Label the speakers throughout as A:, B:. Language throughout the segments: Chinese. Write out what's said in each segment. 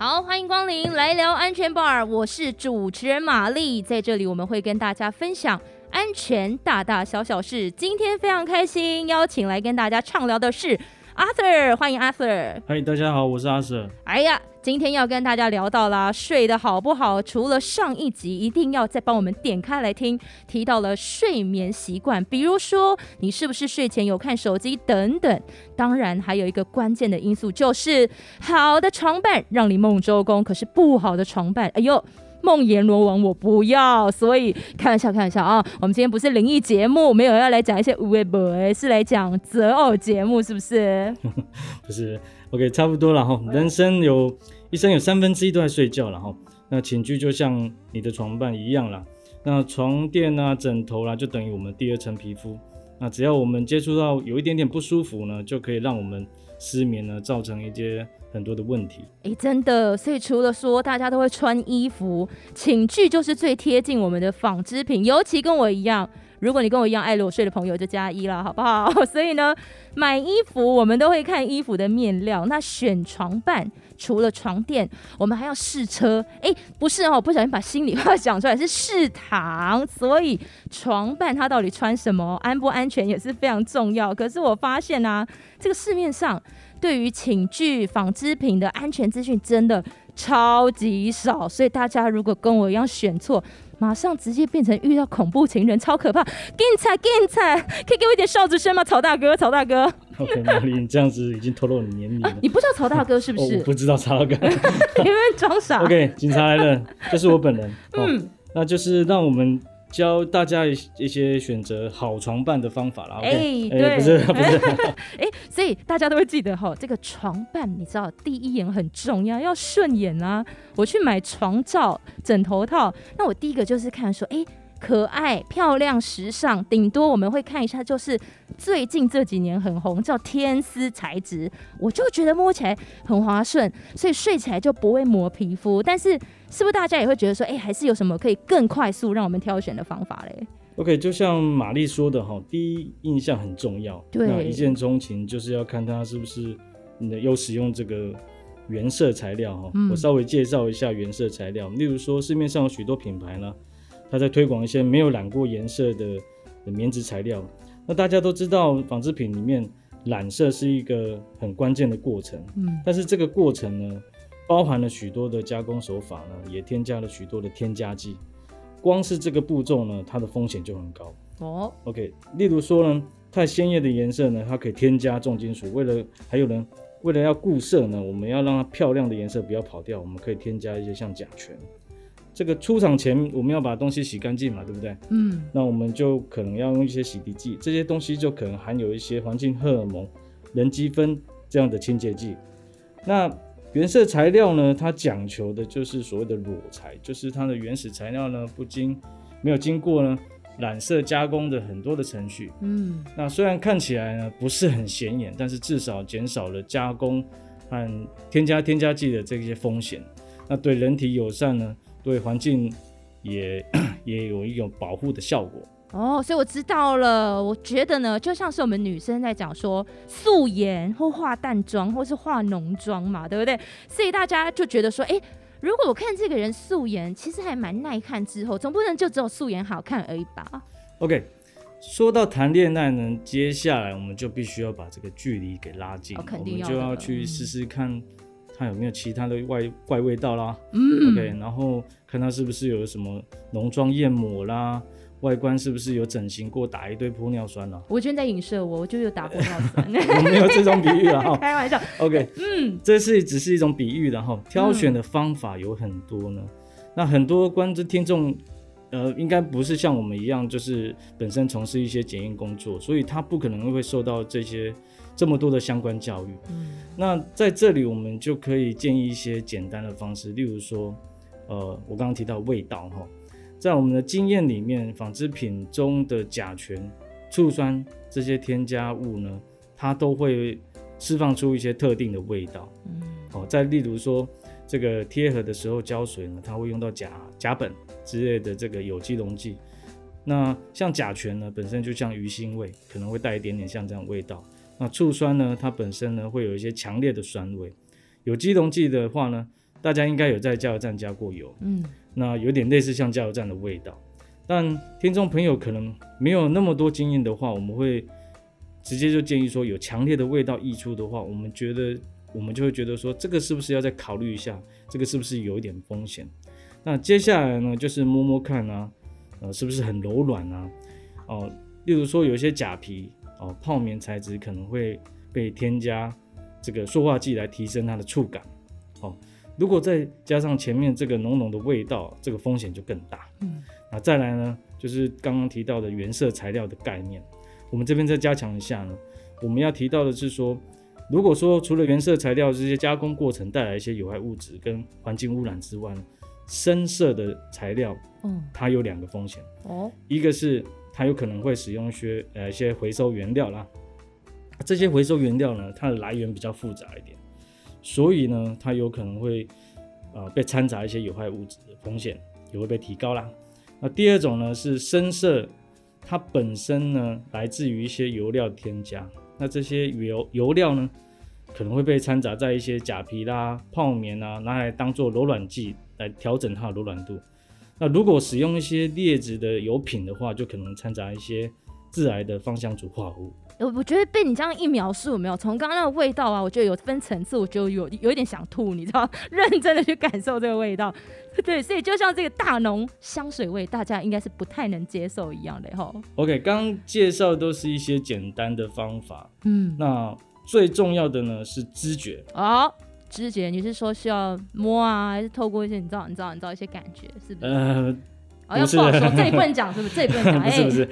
A: 好，欢迎光临来聊安全 bar，我是主持人玛丽，在这里我们会跟大家分享安全大大小小事。今天非常开心，邀请来跟大家畅聊的是 Arthur，欢迎 Arthur。
B: 嗨，大家好，我是阿 Sir。
A: 哎呀，今天要跟大家聊到啦，睡得好不好？除了上一集一定要再帮我们点开来听，提到了睡眠习惯，比如说你是不是睡前有看手机等等。当然，还有一个关键的因素就是好的床伴让你梦周公，可是不好的床伴，哎呦。梦阎罗王我不要，所以开玩笑，开玩笑啊！我们今天不是灵异节目，没有要来讲一些无为不为，是来讲择偶节目，是不是？
B: 不是，OK，差不多了哈。人生有一生有三分之一都在睡觉了哈。那寝具就像你的床伴一样啦。那床垫啊、枕头啦，就等于我们第二层皮肤。那只要我们接触到有一点点不舒服呢，就可以让我们失眠呢，造成一些。很多的问题，
A: 哎，真的，所以除了说大家都会穿衣服，寝具就是最贴近我们的纺织品，尤其跟我一样，如果你跟我一样爱裸睡的朋友就加一了，好不好？所以呢，买衣服我们都会看衣服的面料，那选床伴除了床垫，我们还要试车，哎，不是哦，不小心把心里话讲出来，是试躺，所以床伴他到底穿什么，安不安全也是非常重要。可是我发现啊，这个市面上。对于寝具、纺织品的安全资讯真的超级少，所以大家如果跟我一样选错，马上直接变成遇到恐怖情人，超可怕！精彩精彩，可以给我一点哨子声吗？曹大哥，曹大哥。
B: OK，玛丽，你这样子已经透露你年龄了。
A: 你不知道曹大哥是不是？
B: 我不知道曹大哥。
A: 因为装傻。
B: OK，警察来了，这是我本人。嗯，那就是让我们。教大家一些选择好床伴的方法啦。哎，
A: 对，
B: 不是不是，
A: 哎，所以大家都会记得哈，这个床伴你知道第一眼很重要，要顺眼啊。我去买床罩、枕头套，那我第一个就是看说，哎。可爱、漂亮、时尚，顶多我们会看一下，就是最近这几年很红，叫天丝材质，我就觉得摸起来很滑顺，所以睡起来就不会磨皮肤。但是，是不是大家也会觉得说，哎，还是有什么可以更快速让我们挑选的方法嘞
B: ？OK，就像玛丽说的哈，第一印象很重要。
A: 对，
B: 一见钟情就是要看它是不是你的有使用这个原色材料哈。我稍微介绍一下原色材料，例如说市面上有许多品牌呢。他在推广一些没有染过颜色的棉质材料。那大家都知道，纺织品里面染色是一个很关键的过程。嗯，但是这个过程呢，包含了许多的加工手法呢，也添加了许多的添加剂。光是这个步骤呢，它的风险就很高。哦，OK。例如说呢，太鲜艳的颜色呢，它可以添加重金属。为了还有人为了要固色呢，我们要让它漂亮的颜色不要跑掉，我们可以添加一些像甲醛。这个出厂前我们要把东西洗干净嘛，对不对？嗯，那我们就可能要用一些洗涤剂，这些东西就可能含有一些环境荷尔蒙、人积分这样的清洁剂。那原色材料呢，它讲求的就是所谓的裸材，就是它的原始材料呢不经没有经过呢染色加工的很多的程序。嗯，那虽然看起来呢不是很显眼，但是至少减少了加工和添加添加剂的这些风险。那对人体友善呢？对环境也 也有一种保护的效果
A: 哦，所以我知道了。我觉得呢，就像是我们女生在讲说素颜或化淡妆或是化浓妆嘛，对不对？所以大家就觉得说，哎，如果我看这个人素颜，其实还蛮耐看，之后总不能就只有素颜好看而已吧
B: ？OK，说到谈恋爱呢，接下来我们就必须要把这个距离给拉近，
A: 我们
B: 就要去试试看。看有没有其他的外怪味道啦，嗯，OK，然后看他是不是有什么浓妆艳抹啦，外观是不是有整形过，打一堆玻尿酸了。
A: 我今天在影射我，我就有打玻尿酸。
B: 我没有这种比喻了哈，
A: 开玩笑。
B: OK，嗯，这是只是一种比喻的哈，挑选的方法有很多呢。那很多观众听众，呃，应该不是像我们一样，就是本身从事一些检验工作，所以他不可能会受到这些。这么多的相关教育，嗯，那在这里我们就可以建议一些简单的方式，例如说，呃，我刚刚提到味道哈，在我们的经验里面，纺织品中的甲醛、醋酸这些添加物呢，它都会释放出一些特定的味道，嗯，哦，再例如说，这个贴合的时候胶水呢，它会用到甲甲苯之类的这个有机溶剂，那像甲醛呢，本身就像鱼腥味，可能会带一点点像这样味道。那醋酸呢？它本身呢会有一些强烈的酸味。有机溶剂的话呢，大家应该有在加油站加过油，嗯，那有点类似像加油站的味道。但听众朋友可能没有那么多经验的话，我们会直接就建议说，有强烈的味道溢出的话，我们觉得我们就会觉得说，这个是不是要再考虑一下？这个是不是有一点风险？那接下来呢，就是摸摸看啊，呃，是不是很柔软啊？哦，例如说有一些假皮哦，泡棉材质可能会被添加这个塑化剂来提升它的触感。哦，如果再加上前面这个浓浓的味道，这个风险就更大。嗯。那再来呢，就是刚刚提到的原色材料的概念，我们这边再加强一下呢。我们要提到的是说，如果说除了原色材料这些加工过程带来一些有害物质跟环境污染之外呢，深色的材料，嗯，它有两个风险。哦，一个是它有可能会使用一些呃一些回收原料啦，这些回收原料呢，它的来源比较复杂一点，所以呢，它有可能会呃被掺杂一些有害物质的风险也会被提高啦。那第二种呢是深色，它本身呢来自于一些油料添加，那这些油油料呢可能会被掺杂在一些假皮啦、泡棉啊，拿来当做柔软剂来调整它的柔软度。那如果使用一些劣质的油品的话，就可能掺杂一些致癌的芳香族化合物。
A: 我我觉得被你这样一描述，有没有从刚刚那个味道啊？我觉得有分层次，我觉得有有一点想吐，你知道？认真的去感受这个味道，对，所以就像这个大浓香水味，大家应该是不太能接受一样的哈。
B: OK，刚介绍都是一些简单的方法，嗯，那最重要的呢是知觉
A: 哦，知觉，你是说需要摸啊，还是透过一些你知道、你知道、你知道一些感觉，是不是？呃。不是，这里不能讲，是不是？这里不能讲。不
B: 是不是。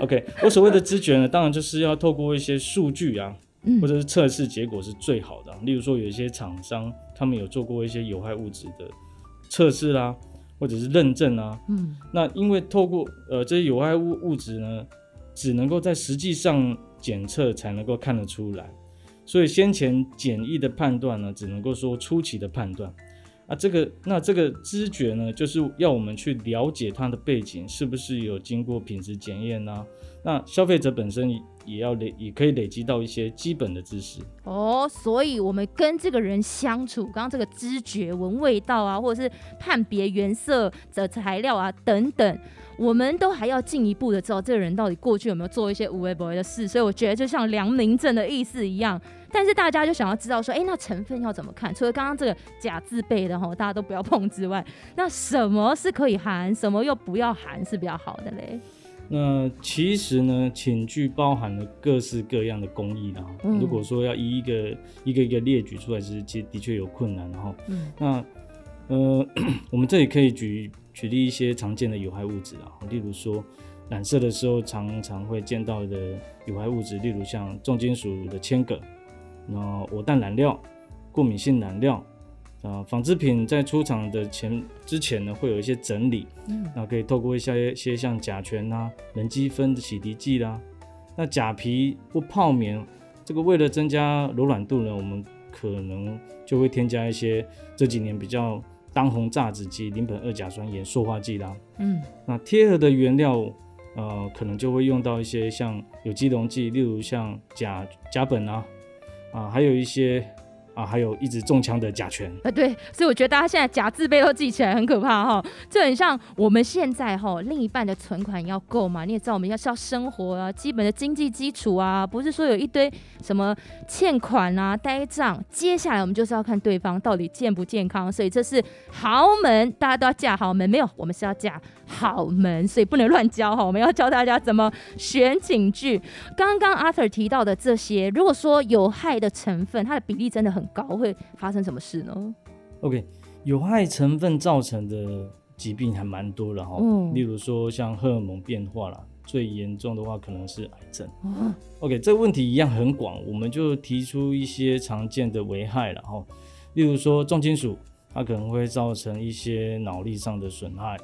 B: OK，我所谓的知觉呢，当然就是要透过一些数据啊，或者是测试结果是最好的。例如说，有一些厂商他们有做过一些有害物质的测试啦，或者是认证啊。嗯。那因为透过呃这些有害物物质呢，只能够在实际上检测才能够看得出来，所以先前简易的判断呢，只能够说初期的判断。啊，这个那这个知觉呢，就是要我们去了解它的背景是不是有经过品质检验呢？那消费者本身也要累，也可以累积到一些基本的知识
A: 哦。所以，我们跟这个人相处，刚刚这个知觉、闻味道啊，或者是判别原色的材料啊等等。我们都还要进一步的知道这个人到底过去有没有做一些无微不微的事，所以我觉得就像良民证的意思一样。但是大家就想要知道说，哎，那成分要怎么看？除了刚刚这个假字辈的哈，大家都不要碰之外，那什么是可以含，什么又不要含是比较好的嘞？
B: 那其实呢，寝具包含了各式各样的工艺啦。如果说要一个一个一个列举出来，其实其实的确有困难哈。嗯。那呃，我们这里可以举。举例一些常见的有害物质啊，例如说染色的时候常常会见到的有害物质，例如像重金属的铅铬，那我氮染料、过敏性染料啊，纺织品在出厂的前之前呢，会有一些整理，嗯，那可以透过一些些像甲醛啊、人机酚的洗涤剂啦，那假皮或泡棉，这个为了增加柔软度呢，我们可能就会添加一些这几年比较。当红榨汁机、邻苯二甲酸盐塑化剂啦，嗯，那贴合的原料，呃，可能就会用到一些像有机溶剂，例如像甲甲苯啊，啊，还有一些。啊，还有一直中枪的甲醛
A: 啊，对，所以我觉得大家现在假字辈都记起来很可怕哈，就很像我们现在哈，另一半的存款要够嘛，你也知道我们要是要生活啊，基本的经济基础啊，不是说有一堆什么欠款啊、呆账，接下来我们就是要看对方到底健不健康，所以这是豪门，大家都要嫁豪门，没有，我们是要嫁好门，所以不能乱教哈，我们要教大家怎么选寝具。刚刚 Arthur 提到的这些，如果说有害的成分，它的比例真的很。高会发生什么事呢
B: ？OK，有害成分造成的疾病还蛮多的哈，嗯，例如说像荷尔蒙变化啦，最严重的话可能是癌症。OK，这个问题一样很广，我们就提出一些常见的危害了哈，例如说重金属，它可能会造成一些脑力上的损害。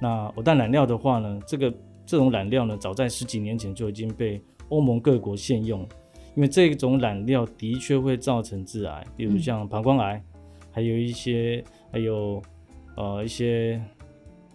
B: 那我氮染料的话呢，这个这种染料呢，早在十几年前就已经被欧盟各国限用。因为这种染料的确会造成致癌，比如像膀胱癌，还有一些还有呃一些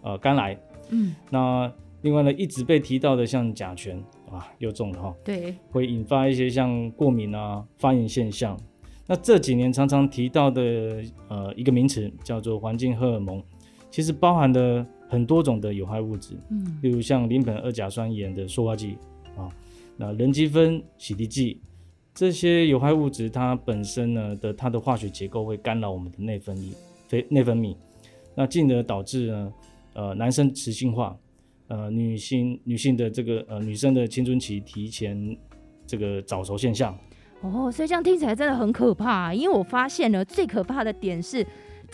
B: 呃肝癌。嗯，那另外呢，一直被提到的像甲醛啊，又中了哈。
A: 对，
B: 会引发一些像过敏啊、发炎现象。那这几年常常提到的呃一个名词叫做环境荷尔蒙，其实包含的很多种的有害物质，嗯，例如像邻苯二甲酸盐的塑化剂啊，那人积分洗涤剂这些有害物质，它本身呢的它的化学结构会干扰我们的内分泌，非内分泌，那进而导致呢呃男生雌性化，呃女性女性的这个呃女生的青春期提前这个早熟现象。
A: 哦，所以这样听起来真的很可怕。因为我发现呢，最可怕的点是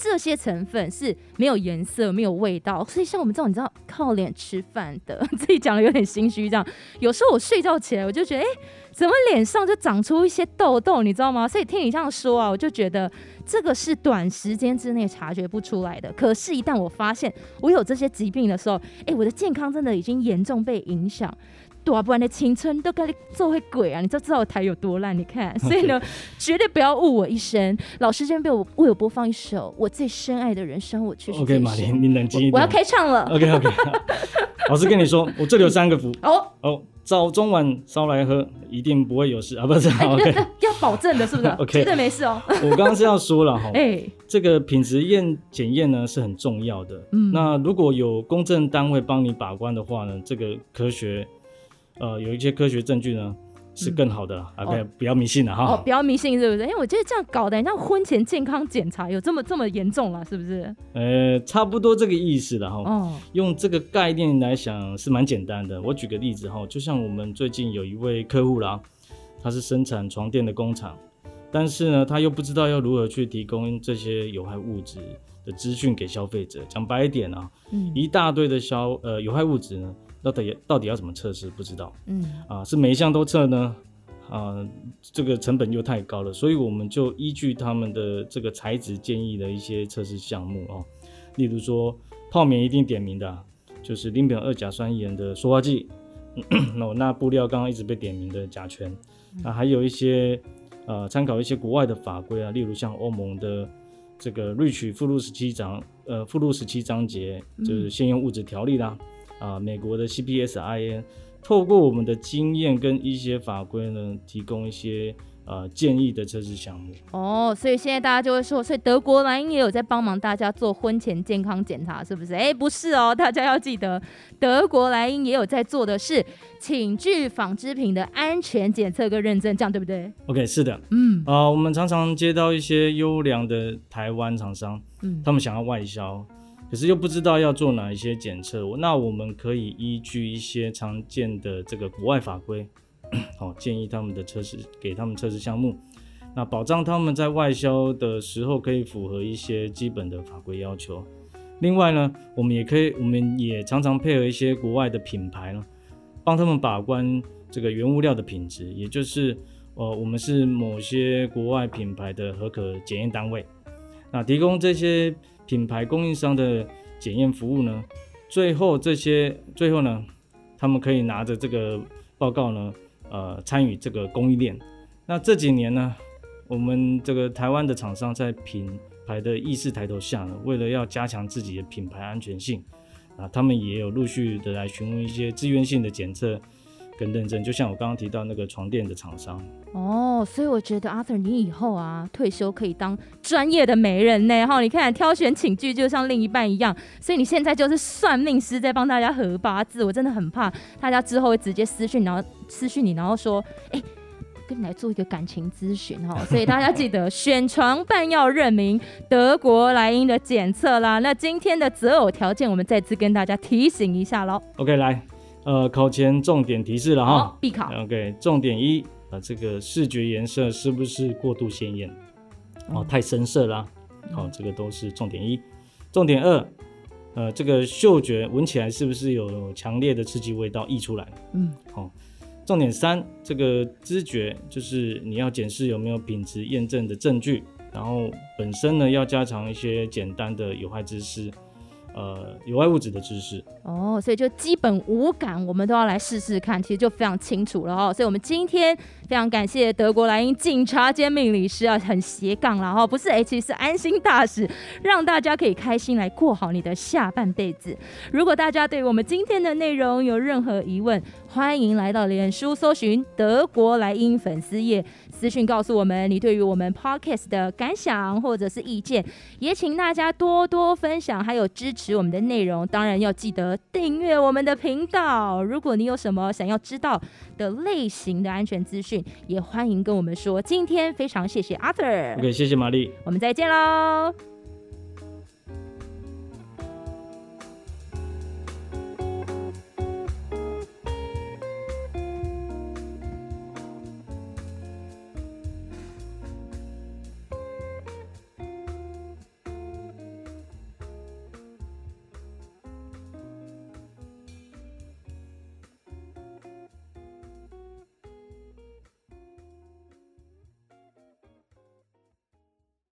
A: 这些成分是没有颜色、没有味道。所以像我们这种你知道靠脸吃饭的，自己讲的有点心虚。这样有时候我睡觉起来，我就觉得，哎，怎么脸上就长出一些痘痘？你知道吗？所以听你这样说啊，我就觉得这个是短时间之内察觉不出来的。可是，一旦我发现我有这些疾病的时候，哎，我的健康真的已经严重被影响。多不然的青春都跟你做会鬼啊！你就知道台有多烂。你看，所以呢，绝对不要误我一生。老师这边被我为我播放一首我最深爱的人生，我确实
B: OK。马林，你冷静一点。
A: 我要开唱了。
B: OK OK。老师跟你说，我这里有三个符。
A: 哦
B: 哦，早中晚烧来喝，一定不会有事 啊！不是 OK，
A: 要保证的，是不是？OK，绝对没事哦。
B: 我刚刚是要说了哈，哎，这个品质验检验呢是很重要的。嗯，那如果有公证单位帮你把关的话呢，这个科学。呃，有一些科学证据呢，是更好的，OK，不要迷信了哈。
A: 哦，不要迷信是不是？因为我觉得这样搞的，像婚前健康检查有这么这么严重了，是不是？
B: 呃，差不多这个意思了哈。哦。用这个概念来想是蛮简单的。我举个例子哈，就像我们最近有一位客户啦，他是生产床垫的工厂，但是呢，他又不知道要如何去提供这些有害物质的资讯给消费者。讲白一点啊，嗯，一大堆的消呃有害物质呢。到底到底要怎么测试？不知道。嗯啊，是每一项都测呢？啊，这个成本又太高了，所以我们就依据他们的这个材质建议的一些测试项目哦。例如说，泡棉一定点名的，就是邻苯二甲酸盐的塑化剂。那那布料刚刚一直被点名的甲醛。啊，还有一些呃，参考一些国外的法规啊，例如像欧盟的这个瑞取附录十七章，呃，附录十七章节就是现用物质条例啦。啊，美国的 CPSIN 透过我们的经验跟一些法规呢，提供一些呃建议的测试项目。
A: 哦，所以现在大家就会说，所以德国莱茵也有在帮忙大家做婚前健康检查，是不是？哎，不是哦，大家要记得，德国莱茵也有在做的是寝具纺织品的安全检测跟认证，这样对不对
B: ？OK，是的，嗯，啊，我们常常接到一些优良的台湾厂商，嗯，他们想要外销。可是又不知道要做哪一些检测，那我们可以依据一些常见的这个国外法规，好 建议他们的测试，给他们测试项目，那保障他们在外销的时候可以符合一些基本的法规要求。另外呢，我们也可以，我们也常常配合一些国外的品牌呢，帮他们把关这个原物料的品质，也就是呃，我们是某些国外品牌的合可检验单位，那提供这些。品牌供应商的检验服务呢，最后这些最后呢，他们可以拿着这个报告呢，呃，参与这个供应链。那这几年呢，我们这个台湾的厂商在品牌的意识抬头下呢，为了要加强自己的品牌安全性，啊，他们也有陆续的来询问一些自愿性的检测。跟认证，就像我刚刚提到那个床垫的厂商
A: 哦，所以我觉得阿 Sir 你以后啊退休可以当专业的媒人呢哈，你看挑选寝具就像另一半一样，所以你现在就是算命师在帮大家合八字，我真的很怕大家之后会直接私讯，然后私讯你，然后说哎跟你来做一个感情咨询哈，所以大家记得选床伴要认明德国莱茵的检测啦。那今天的择偶条件我们再次跟大家提醒一下喽。
B: OK 来。呃，考前重点提示了哈，
A: 必考。
B: OK，重点一啊，这个视觉颜色是不是过度鲜艳？哦，太深色啦。好，这个都是重点一。重点二，呃，这个嗅觉闻起来是不是有强烈的刺激味道溢出来？嗯，好。重点三，这个知觉就是你要检视有没有品质验证的证据，然后本身呢要加强一些简单的有害知识。呃，有害物质的知识
A: 哦，所以就基本无感，我们都要来试试看，其实就非常清楚了哦。所以，我们今天非常感谢德国莱茵警察兼命理师啊，很斜杠了哈，不是 H，是安心大使，让大家可以开心来过好你的下半辈子。如果大家对我们今天的内容有任何疑问，欢迎来到脸书搜寻德国莱茵粉丝页，私讯告诉我们你对于我们 podcast 的感想或者是意见，也请大家多多分享，还有支持我们的内容。当然要记得订阅我们的频道。如果你有什么想要知道的类型的安全资讯，也欢迎跟我们说。今天非常谢谢 Arthur，OK，
B: 谢谢玛丽，
A: 我们再见喽。